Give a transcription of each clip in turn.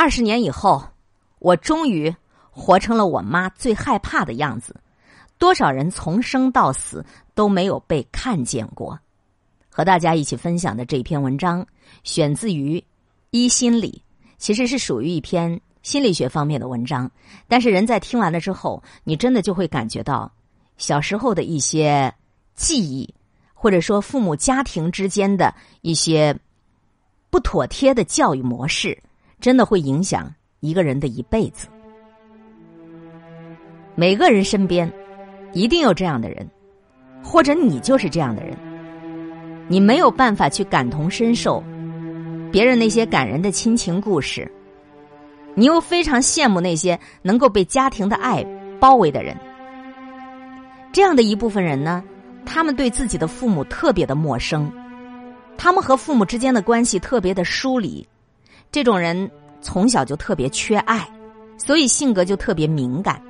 二十年以后，我终于活成了我妈最害怕的样子。多少人从生到死都没有被看见过。和大家一起分享的这篇文章，选自于《一心理》，其实是属于一篇心理学方面的文章。但是人在听完了之后，你真的就会感觉到小时候的一些记忆，或者说父母家庭之间的一些不妥帖的教育模式，真的会影响一个人的一辈子。每个人身边一定有这样的人，或者你就是这样的人。你没有办法去感同身受别人那些感人的亲情故事，你又非常羡慕那些能够被家庭的爱包围的人。这样的一部分人呢，他们对自己的父母特别的陌生，他们和父母之间的关系特别的疏离。这种人从小就特别缺爱，所以性格就特别敏感。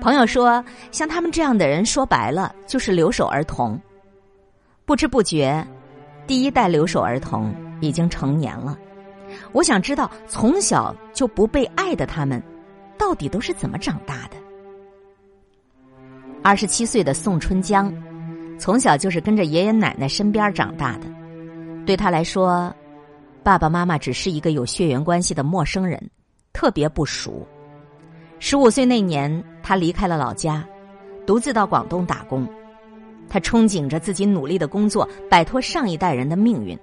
朋友说，像他们这样的人，说白了就是留守儿童。不知不觉，第一代留守儿童已经成年了。我想知道，从小就不被爱的他们，到底都是怎么长大的？二十七岁的宋春江，从小就是跟着爷爷奶奶身边长大的。对他来说，爸爸妈妈只是一个有血缘关系的陌生人，特别不熟。十五岁那年，他离开了老家，独自到广东打工。他憧憬着自己努力的工作，摆脱上一代人的命运。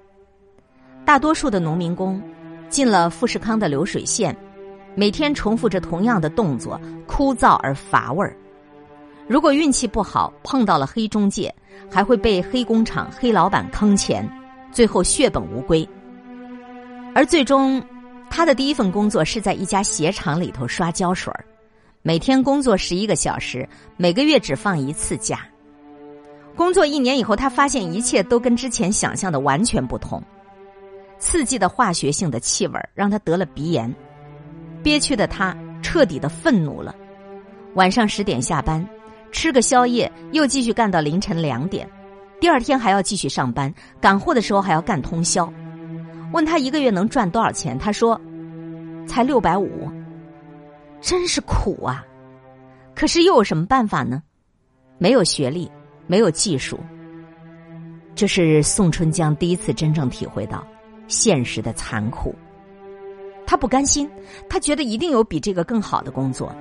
大多数的农民工进了富士康的流水线，每天重复着同样的动作，枯燥而乏味儿。如果运气不好，碰到了黑中介，还会被黑工厂、黑老板坑钱，最后血本无归。而最终，他的第一份工作是在一家鞋厂里头刷胶水每天工作十一个小时，每个月只放一次假。工作一年以后，他发现一切都跟之前想象的完全不同。刺激的化学性的气味让他得了鼻炎，憋屈的他彻底的愤怒了。晚上十点下班，吃个宵夜，又继续干到凌晨两点。第二天还要继续上班，赶货的时候还要干通宵。问他一个月能赚多少钱，他说：“才六百五。”真是苦啊！可是又有什么办法呢？没有学历。没有技术，这是宋春江第一次真正体会到现实的残酷。他不甘心，他觉得一定有比这个更好的工作，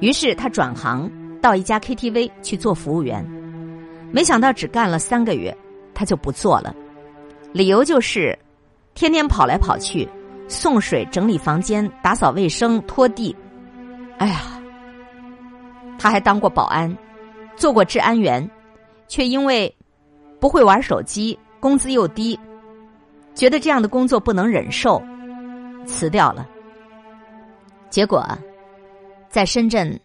于是他转行到一家 KTV 去做服务员。没想到只干了三个月，他就不做了，理由就是天天跑来跑去，送水、整理房间、打扫卫生、拖地。哎呀，他还当过保安，做过治安员。却因为不会玩手机，工资又低，觉得这样的工作不能忍受，辞掉了。结果在深圳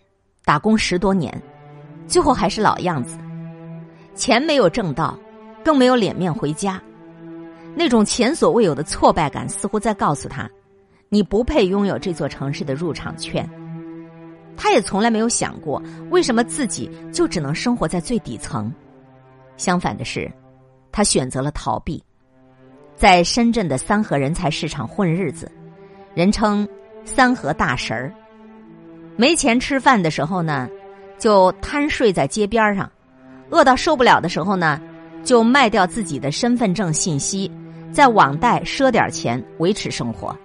打工十多年，最后还是老样子，钱没有挣到，更没有脸面回家。那种前所未有的挫败感，似乎在告诉他：你不配拥有这座城市的入场券。他也从来没有想过，为什么自己就只能生活在最底层。相反的是，他选择了逃避，在深圳的三和人才市场混日子，人称“三和大神儿”。没钱吃饭的时候呢，就瘫睡在街边上；饿到受不了的时候呢，就卖掉自己的身份证信息，在网贷赊点钱维持生活。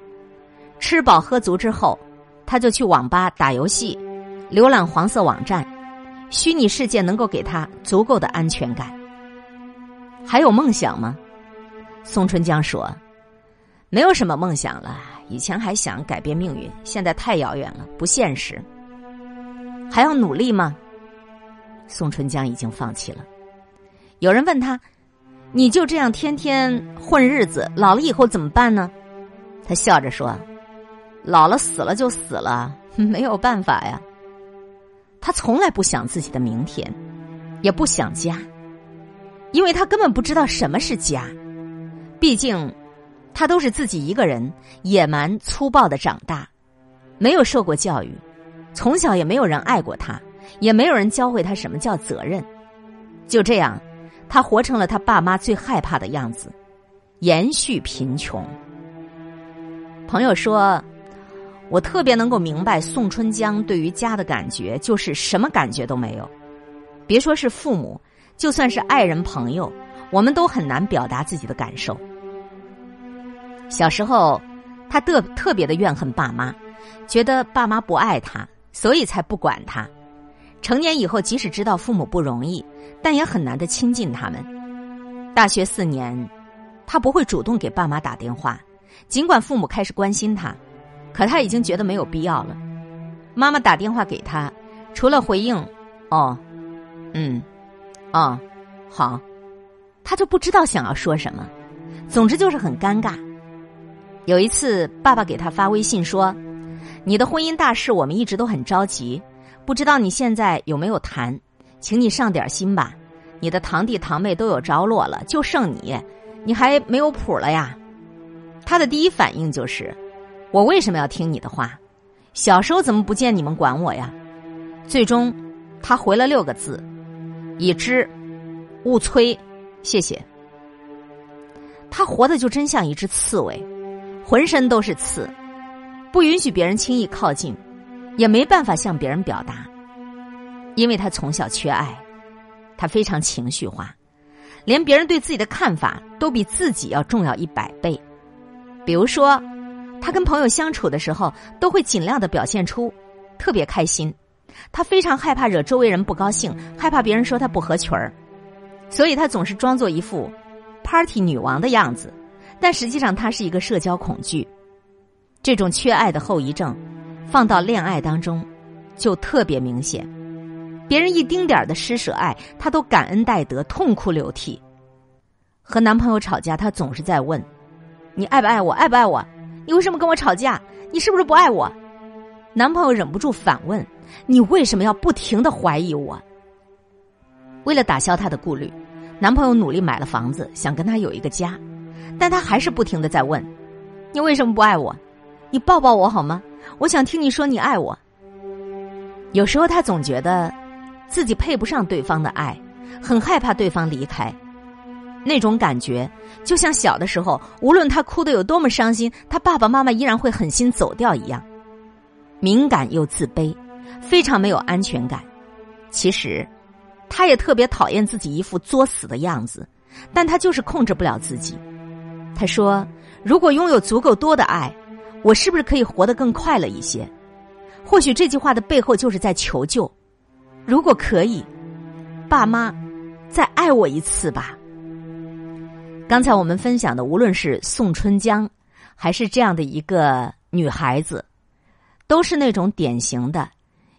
吃饱喝足之后，他就去网吧打游戏，浏览黄色网站，虚拟世界能够给他足够的安全感。还有梦想吗？宋春江说：“没有什么梦想了。以前还想改变命运，现在太遥远了，不现实。还要努力吗？”宋春江已经放弃了。有人问他：“你就这样天天混日子，老了以后怎么办呢？”他笑着说：“老了死了就死了，没有办法呀。”他从来不想自己的明天，也不想家。因为他根本不知道什么是家，毕竟他都是自己一个人野蛮粗暴的长大，没有受过教育，从小也没有人爱过他，也没有人教会他什么叫责任。就这样，他活成了他爸妈最害怕的样子，延续贫穷。朋友说，我特别能够明白宋春江对于家的感觉，就是什么感觉都没有。别说是父母，就算是爱人朋友，我们都很难表达自己的感受。小时候，他特特别的怨恨爸妈，觉得爸妈不爱他，所以才不管他。成年以后，即使知道父母不容易，但也很难的亲近他们。大学四年，他不会主动给爸妈打电话，尽管父母开始关心他，可他已经觉得没有必要了。妈妈打电话给他，除了回应“哦，嗯，哦，好”，他就不知道想要说什么。总之就是很尴尬。有一次，爸爸给他发微信说：“你的婚姻大事，我们一直都很着急，不知道你现在有没有谈，请你上点心吧。你的堂弟堂妹都有着落了，就剩你，你还没有谱了呀。”他的第一反应就是：“我为什么要听你的话？小时候怎么不见你们管我呀？”最终，他回了六个字：“已知，勿催，谢谢。”他活的就真像一只刺猬。浑身都是刺，不允许别人轻易靠近，也没办法向别人表达，因为他从小缺爱，他非常情绪化，连别人对自己的看法都比自己要重要一百倍。比如说，他跟朋友相处的时候，都会尽量的表现出特别开心，他非常害怕惹周围人不高兴，害怕别人说他不合群儿，所以他总是装作一副 party 女王的样子。但实际上，他是一个社交恐惧，这种缺爱的后遗症，放到恋爱当中就特别明显。别人一丁点儿的施舍爱，他都感恩戴德，痛哭流涕。和男朋友吵架，他总是在问：“你爱不爱我？爱不爱我？你为什么跟我吵架？你是不是不爱我？”男朋友忍不住反问：“你为什么要不停的怀疑我？”为了打消他的顾虑，男朋友努力买了房子，想跟他有一个家。但他还是不停的在问：“你为什么不爱我？你抱抱我好吗？我想听你说你爱我。”有时候他总觉得自己配不上对方的爱，很害怕对方离开。那种感觉就像小的时候，无论他哭得有多么伤心，他爸爸妈妈依然会狠心走掉一样。敏感又自卑，非常没有安全感。其实，他也特别讨厌自己一副作死的样子，但他就是控制不了自己。他说：“如果拥有足够多的爱，我是不是可以活得更快乐一些？或许这句话的背后就是在求救。如果可以，爸妈，再爱我一次吧。”刚才我们分享的，无论是宋春江，还是这样的一个女孩子，都是那种典型的：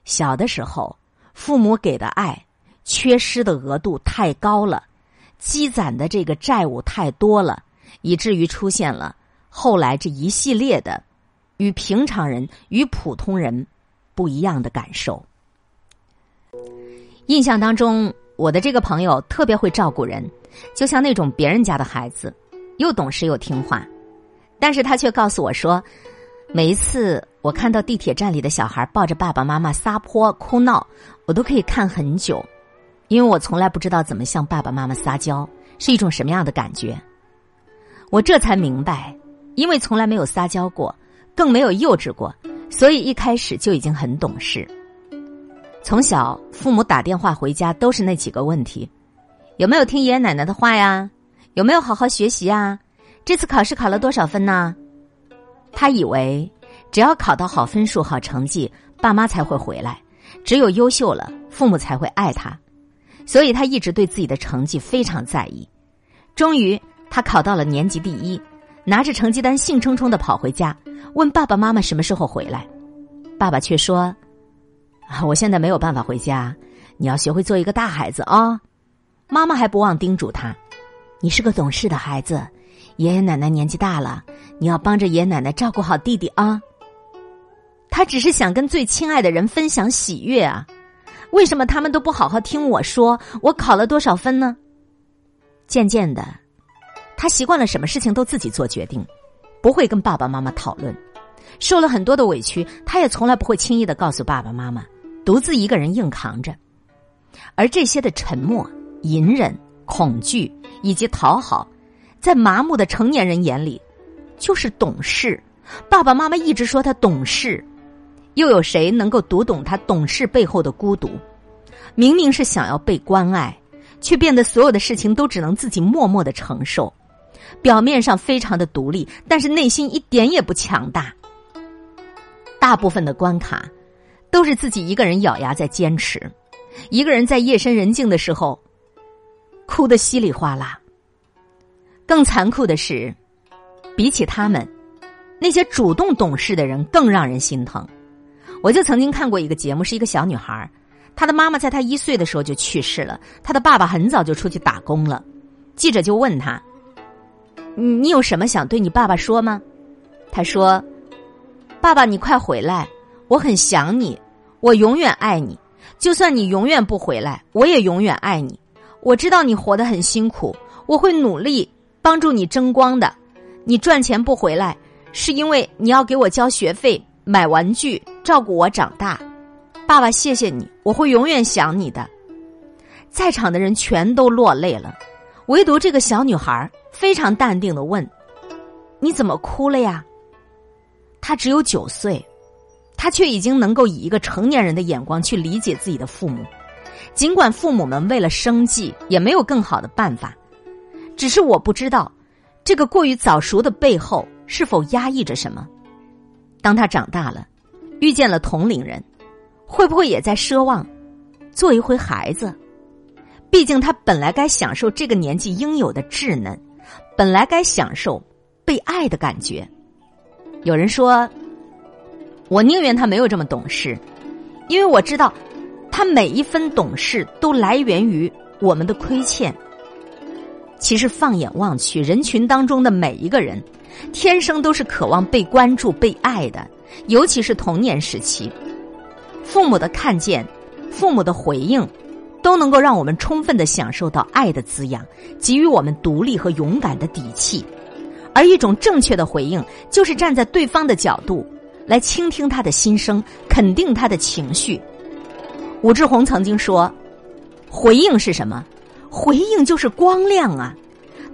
小的时候父母给的爱缺失的额度太高了，积攒的这个债务太多了。以至于出现了后来这一系列的与平常人、与普通人不一样的感受。印象当中，我的这个朋友特别会照顾人，就像那种别人家的孩子，又懂事又听话。但是他却告诉我说，每一次我看到地铁站里的小孩抱着爸爸妈妈撒泼哭闹，我都可以看很久，因为我从来不知道怎么向爸爸妈妈撒娇是一种什么样的感觉。我这才明白，因为从来没有撒娇过，更没有幼稚过，所以一开始就已经很懂事。从小父母打电话回家都是那几个问题：有没有听爷爷奶奶的话呀？有没有好好学习啊？这次考试考了多少分呢？他以为只要考到好分数、好成绩，爸妈才会回来；只有优秀了，父母才会爱他。所以他一直对自己的成绩非常在意。终于。他考到了年级第一，拿着成绩单兴冲冲的跑回家，问爸爸妈妈什么时候回来。爸爸却说：“啊，我现在没有办法回家，你要学会做一个大孩子啊。”妈妈还不忘叮嘱他：“你是个懂事的孩子，爷爷奶奶年纪大了，你要帮着爷爷奶奶照顾好弟弟啊。”他只是想跟最亲爱的人分享喜悦啊，为什么他们都不好好听我说我考了多少分呢？渐渐的。他习惯了什么事情都自己做决定，不会跟爸爸妈妈讨论，受了很多的委屈，他也从来不会轻易的告诉爸爸妈妈，独自一个人硬扛着。而这些的沉默、隐忍、恐惧以及讨好，在麻木的成年人眼里，就是懂事，爸爸妈妈一直说他懂事，又有谁能够读懂他懂事背后的孤独？明明是想要被关爱，却变得所有的事情都只能自己默默的承受。表面上非常的独立，但是内心一点也不强大。大部分的关卡都是自己一个人咬牙在坚持，一个人在夜深人静的时候哭得稀里哗啦。更残酷的是，比起他们，那些主动懂事的人更让人心疼。我就曾经看过一个节目，是一个小女孩，她的妈妈在她一岁的时候就去世了，她的爸爸很早就出去打工了。记者就问她。你你有什么想对你爸爸说吗？他说：“爸爸，你快回来，我很想你，我永远爱你。就算你永远不回来，我也永远爱你。我知道你活得很辛苦，我会努力帮助你争光的。你赚钱不回来，是因为你要给我交学费、买玩具、照顾我长大。爸爸，谢谢你，我会永远想你的。”在场的人全都落泪了，唯独这个小女孩。非常淡定的问：“你怎么哭了呀？”他只有九岁，他却已经能够以一个成年人的眼光去理解自己的父母。尽管父母们为了生计也没有更好的办法，只是我不知道这个过于早熟的背后是否压抑着什么。当他长大了，遇见了同龄人，会不会也在奢望做一回孩子？毕竟他本来该享受这个年纪应有的稚嫩。本来该享受被爱的感觉，有人说，我宁愿他没有这么懂事，因为我知道，他每一分懂事都来源于我们的亏欠。其实放眼望去，人群当中的每一个人，天生都是渴望被关注、被爱的，尤其是童年时期，父母的看见，父母的回应。都能够让我们充分的享受到爱的滋养，给予我们独立和勇敢的底气。而一种正确的回应，就是站在对方的角度来倾听他的心声，肯定他的情绪。武志红曾经说：“回应是什么？回应就是光亮啊！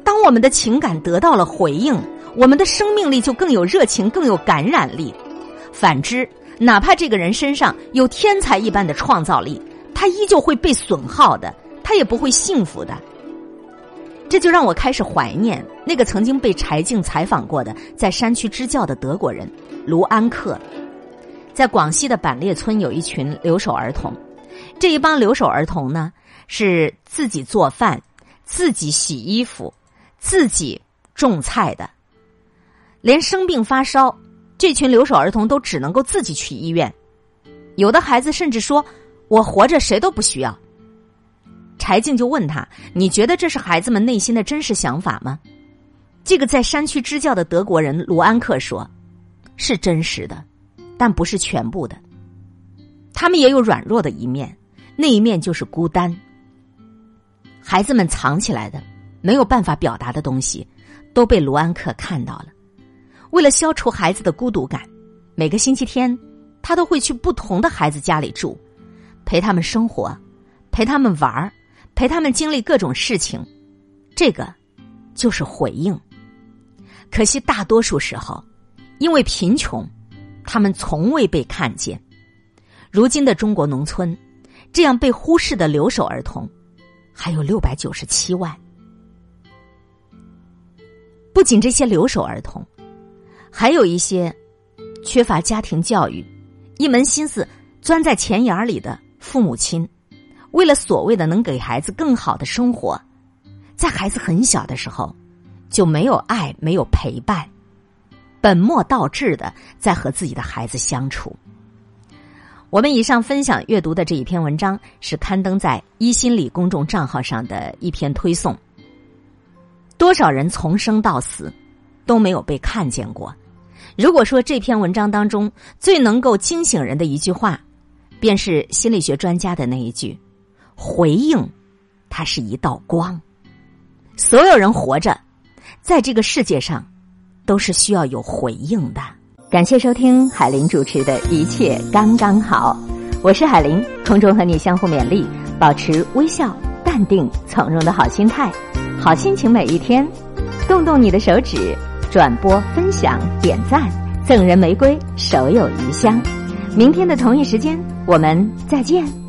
当我们的情感得到了回应，我们的生命力就更有热情，更有感染力。反之，哪怕这个人身上有天才一般的创造力。”他依旧会被损耗的，他也不会幸福的。这就让我开始怀念那个曾经被柴静采访过的在山区支教的德国人卢安克。在广西的板列村有一群留守儿童，这一帮留守儿童呢是自己做饭、自己洗衣服、自己种菜的，连生病发烧，这群留守儿童都只能够自己去医院。有的孩子甚至说。我活着，谁都不需要。柴静就问他：“你觉得这是孩子们内心的真实想法吗？”这个在山区支教的德国人卢安克说：“是真实的，但不是全部的。他们也有软弱的一面，那一面就是孤单。孩子们藏起来的、没有办法表达的东西，都被卢安克看到了。为了消除孩子的孤独感，每个星期天，他都会去不同的孩子家里住。”陪他们生活，陪他们玩儿，陪他们经历各种事情，这个就是回应。可惜大多数时候，因为贫穷，他们从未被看见。如今的中国农村，这样被忽视的留守儿童还有六百九十七万。不仅这些留守儿童，还有一些缺乏家庭教育、一门心思钻在钱眼里的。父母亲为了所谓的能给孩子更好的生活，在孩子很小的时候就没有爱，没有陪伴，本末倒置的在和自己的孩子相处。我们以上分享阅读的这一篇文章是刊登在一心理公众账号上的一篇推送。多少人从生到死都没有被看见过？如果说这篇文章当中最能够惊醒人的一句话。便是心理学专家的那一句：“回应，它是一道光。所有人活着，在这个世界上，都是需要有回应的。”感谢收听海林主持的一切刚刚好，我是海林，空中和你相互勉励，保持微笑、淡定、从容的好心态，好心情每一天。动动你的手指，转播、分享、点赞。赠人玫瑰，手有余香。明天的同一时间，我们再见。